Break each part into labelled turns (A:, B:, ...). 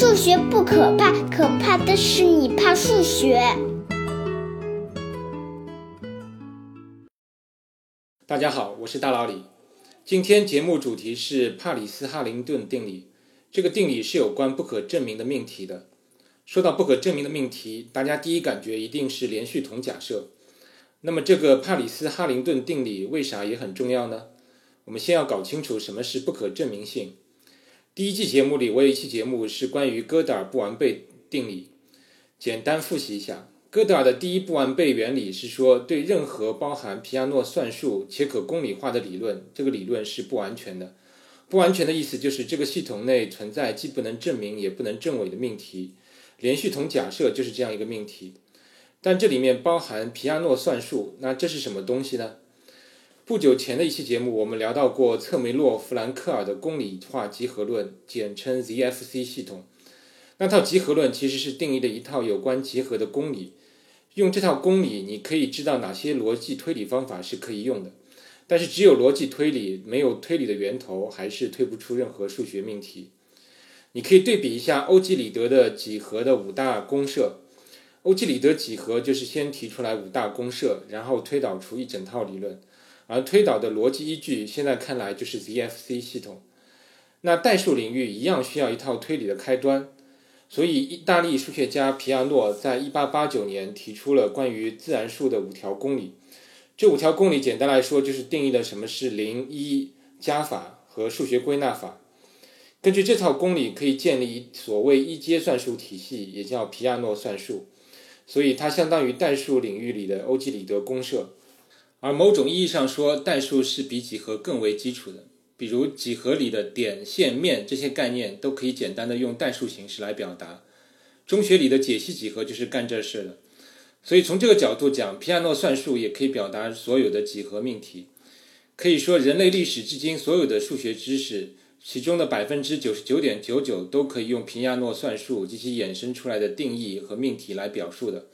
A: 数学不可怕，可怕的是你怕数学。
B: 大家好，我是大老李。今天节目主题是帕里斯哈林顿定理。这个定理是有关不可证明的命题的。说到不可证明的命题，大家第一感觉一定是连续统假设。那么这个帕里斯哈林顿定理为啥也很重要呢？我们先要搞清楚什么是不可证明性。第一季节目里，我有一期节目是关于哥德尔不完备定理。简单复习一下，哥德尔的第一不完备原理是说，对任何包含皮亚诺算术且可公理化的理论，这个理论是不完全的。不完全的意思就是这个系统内存在既不能证明也不能证伪的命题。连续统假设就是这样一个命题，但这里面包含皮亚诺算术，那这是什么东西呢？不久前的一期节目，我们聊到过策梅洛·弗兰克尔的公理化集合论，简称 ZFC 系统。那套集合论其实是定义的一套有关集合的公理。用这套公理，你可以知道哪些逻辑推理方法是可以用的。但是只有逻辑推理，没有推理的源头，还是推不出任何数学命题。你可以对比一下欧几里得的几何的五大公设。欧几里得几何就是先提出来五大公设，然后推导出一整套理论。而推导的逻辑依据，现在看来就是 ZFC 系统。那代数领域一样需要一套推理的开端，所以意大利数学家皮亚诺在1889年提出了关于自然数的五条公理。这五条公理简单来说就是定义了什么是零一加法和数学归纳法。根据这套公理，可以建立所谓一阶算术体系，也叫皮亚诺算术。所以它相当于代数领域里的欧几里得公设。而某种意义上说，代数是比几何更为基础的。比如几何里的点、线、面这些概念都可以简单的用代数形式来表达。中学里的解析几何就是干这事的。所以从这个角度讲，皮亚诺算术也可以表达所有的几何命题。可以说，人类历史至今所有的数学知识，其中的百分之九十九点九九都可以用皮亚诺算术及其衍生出来的定义和命题来表述的。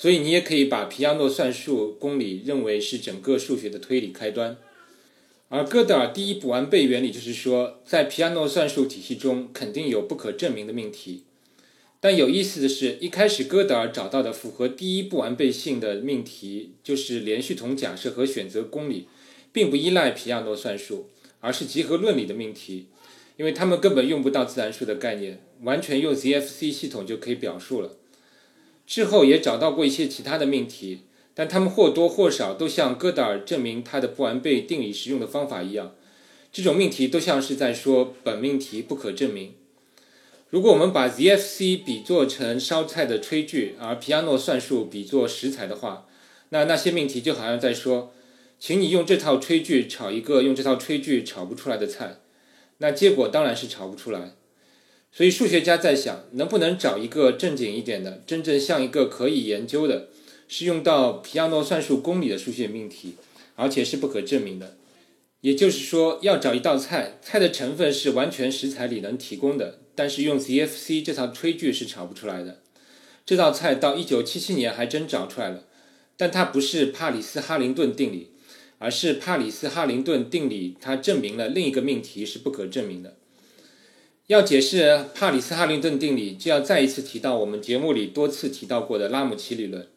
B: 所以你也可以把皮亚诺算术公理认为是整个数学的推理开端，而哥德尔第一不完备原理就是说，在皮亚诺算术体系中肯定有不可证明的命题。但有意思的是，一开始哥德尔找到的符合第一不完备性的命题，就是连续统假设和选择公理，并不依赖皮亚诺算术，而是集合论里的命题，因为他们根本用不到自然数的概念，完全用 ZFC 系统就可以表述了。之后也找到过一些其他的命题，但他们或多或少都像哥德尔证明它的不完备定理实用的方法一样，这种命题都像是在说本命题不可证明。如果我们把 ZFC 比作成烧菜的炊具，而皮亚诺算术比作食材的话，那那些命题就好像在说，请你用这套炊具炒一个用这套炊具炒不出来的菜，那结果当然是炒不出来。所以数学家在想，能不能找一个正经一点的、真正像一个可以研究的、是用到皮亚诺算术公理的数学命题，而且是不可证明的。也就是说，要找一道菜，菜的成分是完全食材里能提供的，但是用 ZFC 这套炊具是炒不出来的。这道菜到1977年还真找出来了，但它不是帕里斯哈林顿定理，而是帕里斯哈林顿定理，它证明了另一个命题是不可证明的。要解释帕里斯哈林顿定理，就要再一次提到我们节目里多次提到过的拉姆齐理论。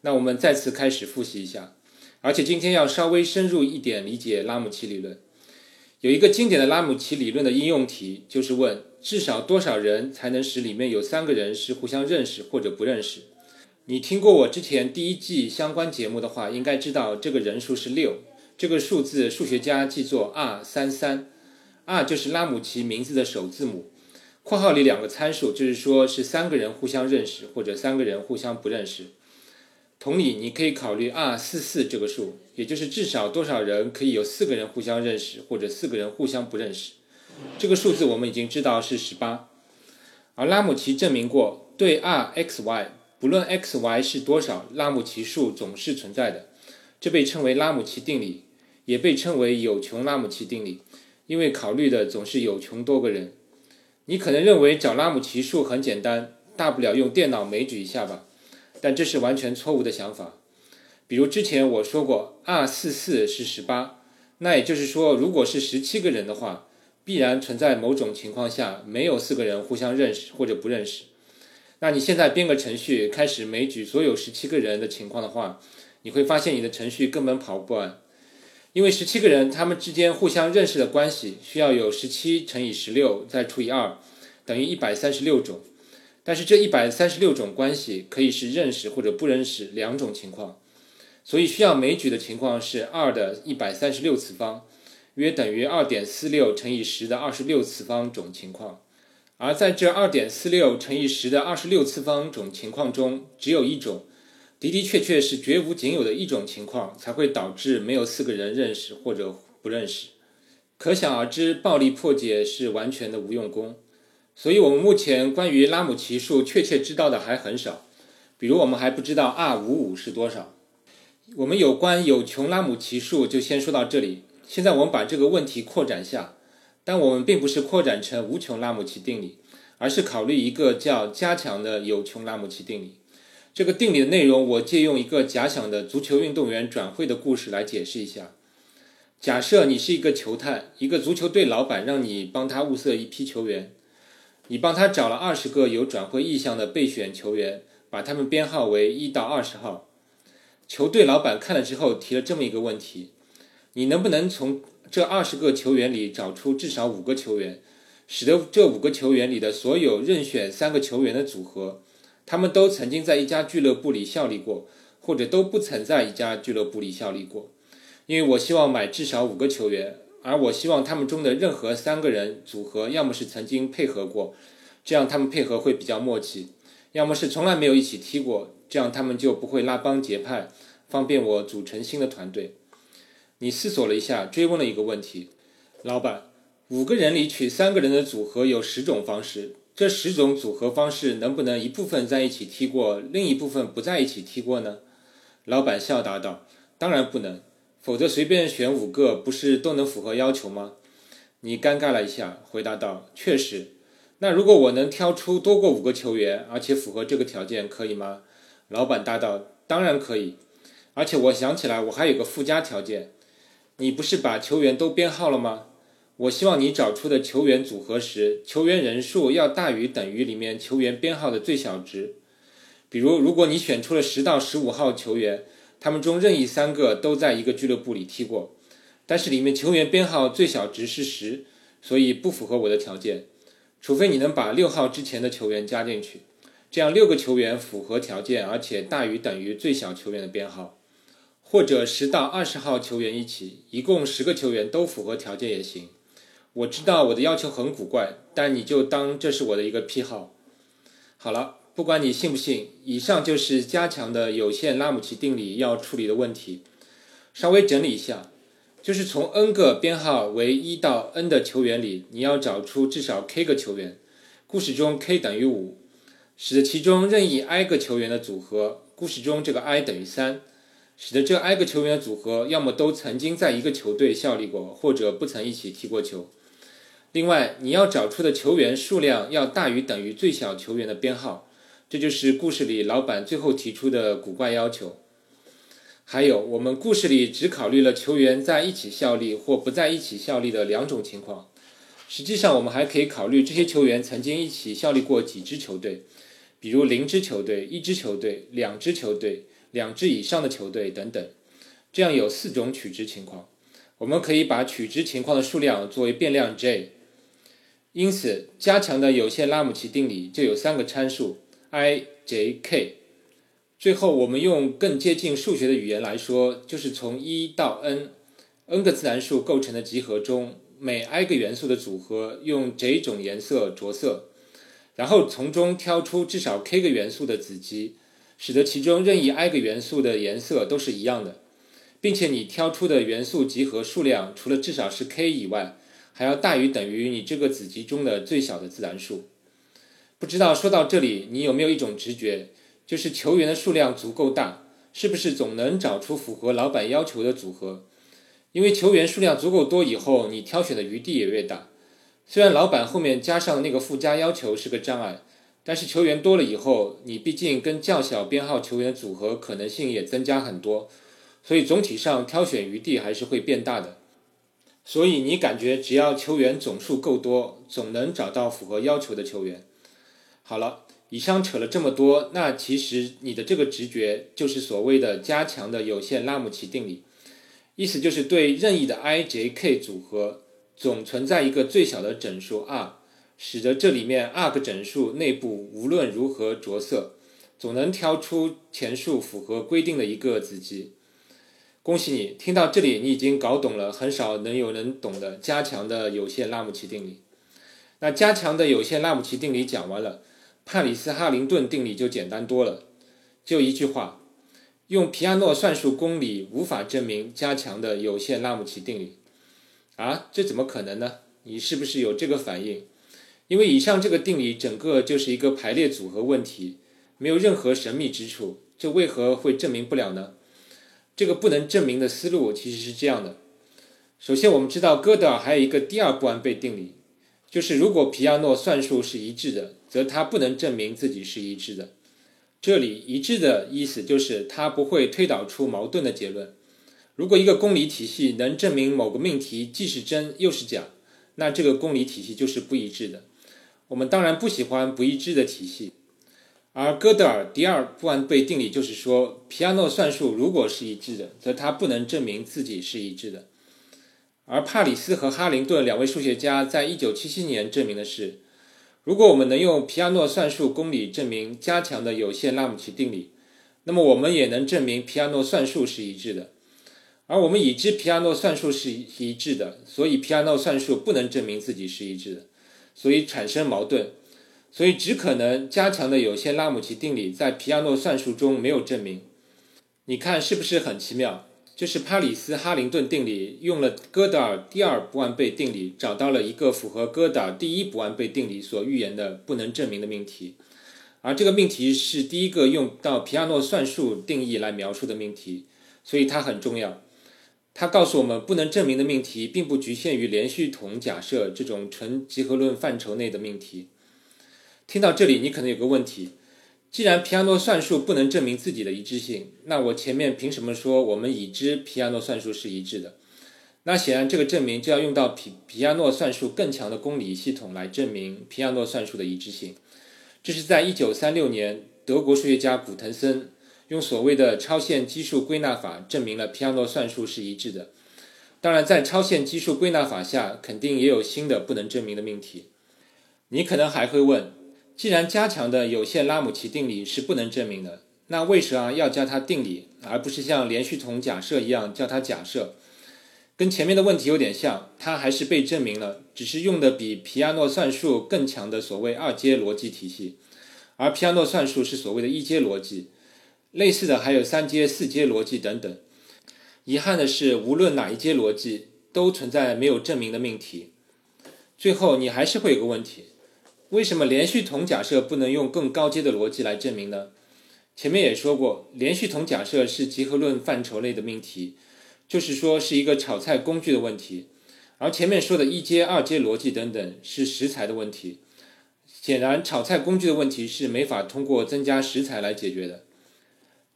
B: 那我们再次开始复习一下，而且今天要稍微深入一点理解拉姆齐理论。有一个经典的拉姆齐理论的应用题，就是问至少多少人才能使里面有三个人是互相认识或者不认识。你听过我之前第一季相关节目的话，应该知道这个人数是六，这个数字数学家记作 R 三三。R 就是拉姆齐名字的首字母，括号里两个参数，就是说是三个人互相认识或者三个人互相不认识。同理，你可以考虑 R 四四这个数，也就是至少多少人可以有四个人互相认识或者四个人互相不认识。这个数字我们已经知道是十八。而拉姆齐证明过，对 R x y 不论 x y 是多少，拉姆齐数总是存在的。这被称为拉姆齐定理，也被称为有穷拉姆齐定理。因为考虑的总是有穷多个人，你可能认为找拉姆齐数很简单，大不了用电脑枚举一下吧，但这是完全错误的想法。比如之前我说过，二四四是十八，那也就是说，如果是十七个人的话，必然存在某种情况下没有四个人互相认识或者不认识。那你现在编个程序，开始枚举所有十七个人的情况的话，你会发现你的程序根本跑不完，因为十七个人他们之间互相认识的关系需要有十七乘以十六再除以二，等于一百三十六种。但是这一百三十六种关系可以是认识或者不认识两种情况，所以需要枚举的情况是二的一百三十六次方。约等于二点四六乘以十的二十六次方种情况，而在这二点四六乘以十的二十六次方种情况中，只有一种，的的确确是绝无仅有的一种情况，才会导致没有四个人认识或者不认识。可想而知，暴力破解是完全的无用功。所以，我们目前关于拉姆齐数确切知道的还很少，比如我们还不知道 r 五五是多少。我们有关有穷拉姆齐数就先说到这里。现在我们把这个问题扩展下，但我们并不是扩展成无穷拉姆齐定理，而是考虑一个叫加强的有穷拉姆齐定理。这个定理的内容，我借用一个假想的足球运动员转会的故事来解释一下。假设你是一个球探，一个足球队老板让你帮他物色一批球员，你帮他找了二十个有转会意向的备选球员，把他们编号为一到二十号。球队老板看了之后提了这么一个问题。你能不能从这二十个球员里找出至少五个球员，使得这五个球员里的所有任选三个球员的组合，他们都曾经在一家俱乐部里效力过，或者都不曾在一家俱乐部里效力过？因为我希望买至少五个球员，而我希望他们中的任何三个人组合，要么是曾经配合过，这样他们配合会比较默契；要么是从来没有一起踢过，这样他们就不会拉帮结派，方便我组成新的团队。你思索了一下，追问了一个问题：“老板，五个人里取三个人的组合有十种方式，这十种组合方式能不能一部分在一起踢过，另一部分不在一起踢过呢？”老板笑答道：“当然不能，否则随便选五个，不是都能符合要求吗？”你尴尬了一下，回答道：“确实。那如果我能挑出多过五个球员，而且符合这个条件，可以吗？”老板答道：“当然可以。而且我想起来，我还有个附加条件。”你不是把球员都编号了吗？我希望你找出的球员组合时，球员人数要大于等于里面球员编号的最小值。比如，如果你选出了十到十五号球员，他们中任意三个都在一个俱乐部里踢过，但是里面球员编号最小值是十，所以不符合我的条件。除非你能把六号之前的球员加进去，这样六个球员符合条件，而且大于等于最小球员的编号。或者十到二十号球员一起，一共十个球员都符合条件也行。我知道我的要求很古怪，但你就当这是我的一个癖好。好了，不管你信不信，以上就是加强的有限拉姆齐定理要处理的问题。稍微整理一下，就是从 n 个编号为一到 n 的球员里，你要找出至少 k 个球员。故事中 k 等于五，使得其中任意 i 个球员的组合，故事中这个 i 等于三。使得这 i 个球员的组合要么都曾经在一个球队效力过，或者不曾一起踢过球。另外，你要找出的球员数量要大于等于最小球员的编号，这就是故事里老板最后提出的古怪要求。还有，我们故事里只考虑了球员在一起效力或不在一起效力的两种情况。实际上，我们还可以考虑这些球员曾经一起效力过几支球队，比如零支球队、一支球队、两支球队。两支以上的球队等等，这样有四种取值情况。我们可以把取值情况的数量作为变量 j。因此，加强的有限拉姆齐定理就有三个参数 i、j、k。最后，我们用更接近数学的语言来说，就是从一到 n，n 个自然数构成的集合中，每 i 个元素的组合用 j 种颜色着色，然后从中挑出至少 k 个元素的子集。使得其中任意 i 个元素的颜色都是一样的，并且你挑出的元素集合数量除了至少是 k 以外，还要大于等于你这个子集中的最小的自然数。不知道说到这里，你有没有一种直觉，就是球员的数量足够大，是不是总能找出符合老板要求的组合？因为球员数量足够多以后，你挑选的余地也越大。虽然老板后面加上那个附加要求是个障碍。但是球员多了以后，你毕竟跟较小编号球员组合可能性也增加很多，所以总体上挑选余地还是会变大的。所以你感觉只要球员总数够多，总能找到符合要求的球员。好了，以上扯了这么多，那其实你的这个直觉就是所谓的加强的有限拉姆齐定理，意思就是对任意的 i、j、k 组合总存在一个最小的整数 r，使得这里面 r 个整数内部无论如何着色，总能挑出前述符合规定的一个子集。恭喜你，听到这里，你已经搞懂了很少能有人懂的加强的有限拉姆齐定理。那加强的有限拉姆齐定理讲完了，帕里斯哈林顿定理就简单多了，就一句话：用皮亚诺算术公理无法证明加强的有限拉姆齐定理。啊，这怎么可能呢？你是不是有这个反应？因为以上这个定理整个就是一个排列组合问题，没有任何神秘之处，这为何会证明不了呢？这个不能证明的思路其实是这样的：首先，我们知道哥德尔还有一个第二不完备定理，就是如果皮亚诺算术是一致的，则他不能证明自己是一致的。这里一致的意思就是他不会推导出矛盾的结论。如果一个公理体系能证明某个命题既是真又是假，那这个公理体系就是不一致的。我们当然不喜欢不一致的体系。而哥德尔第二不完备定理就是说，皮亚诺算术如果是一致的，则它不能证明自己是一致的。而帕里斯和哈林顿两位数学家在一九七七年证明的是，如果我们能用皮亚诺算术公理证明加强的有限拉姆齐定理，那么我们也能证明皮亚诺算术是一致的。而我们已知皮亚诺算术是一致的，所以皮亚诺算术不能证明自己是一致的，所以产生矛盾。所以只可能加强的有限拉姆齐定理在皮亚诺算术中没有证明。你看是不是很奇妙？就是帕里斯哈林顿定理用了哥德尔第二不完备定理，找到了一个符合哥德尔第一不完备定理所预言的不能证明的命题，而这个命题是第一个用到皮亚诺算术定义来描述的命题，所以它很重要。它告诉我们，不能证明的命题并不局限于连续统假设这种纯集合论范畴内的命题。听到这里，你可能有个问题：既然皮亚诺算术不能证明自己的一致性，那我前面凭什么说我们已知皮亚诺算术是一致的？那显然这个证明就要用到皮皮亚诺算术更强的公理系统来证明皮亚诺算术的一致性。这是在1936年，德国数学家古腾森用所谓的超限基数归纳法证明了皮亚诺算术是一致的。当然，在超限基数归纳法下，肯定也有新的不能证明的命题。你可能还会问。既然加强的有限拉姆齐定理是不能证明的，那为啥要叫它定理，而不是像连续统假设一样叫它假设？跟前面的问题有点像，它还是被证明了，只是用的比皮亚诺算术更强的所谓二阶逻辑体系，而皮亚诺算术是所谓的一阶逻辑。类似的还有三阶、四阶逻辑等等。遗憾的是，无论哪一阶逻辑，都存在没有证明的命题。最后，你还是会有个问题。为什么连续统假设不能用更高阶的逻辑来证明呢？前面也说过，连续统假设是集合论范畴类的命题，就是说是一个炒菜工具的问题，而前面说的一阶、二阶逻辑等等是食材的问题。显然，炒菜工具的问题是没法通过增加食材来解决的。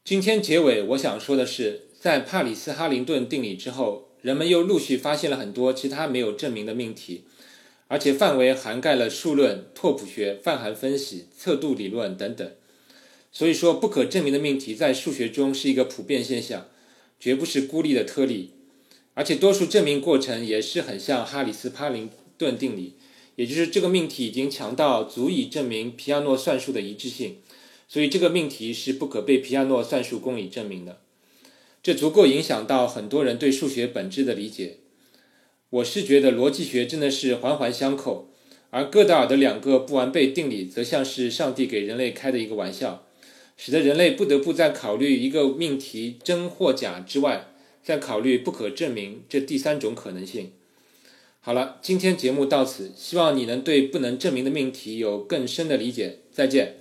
B: 今天结尾我想说的是，在帕里斯哈林顿定理之后，人们又陆续发现了很多其他没有证明的命题。而且范围涵盖了数论、拓扑学、泛函分析、测度理论等等，所以说不可证明的命题在数学中是一个普遍现象，绝不是孤立的特例。而且多数证明过程也是很像哈里斯帕林顿定理，也就是这个命题已经强到足以证明皮亚诺算术的一致性，所以这个命题是不可被皮亚诺算术公理证明的。这足够影响到很多人对数学本质的理解。我是觉得逻辑学真的是环环相扣，而哥德尔的两个不完备定理则像是上帝给人类开的一个玩笑，使得人类不得不在考虑一个命题真或假之外，再考虑不可证明这第三种可能性。好了，今天节目到此，希望你能对不能证明的命题有更深的理解。再见。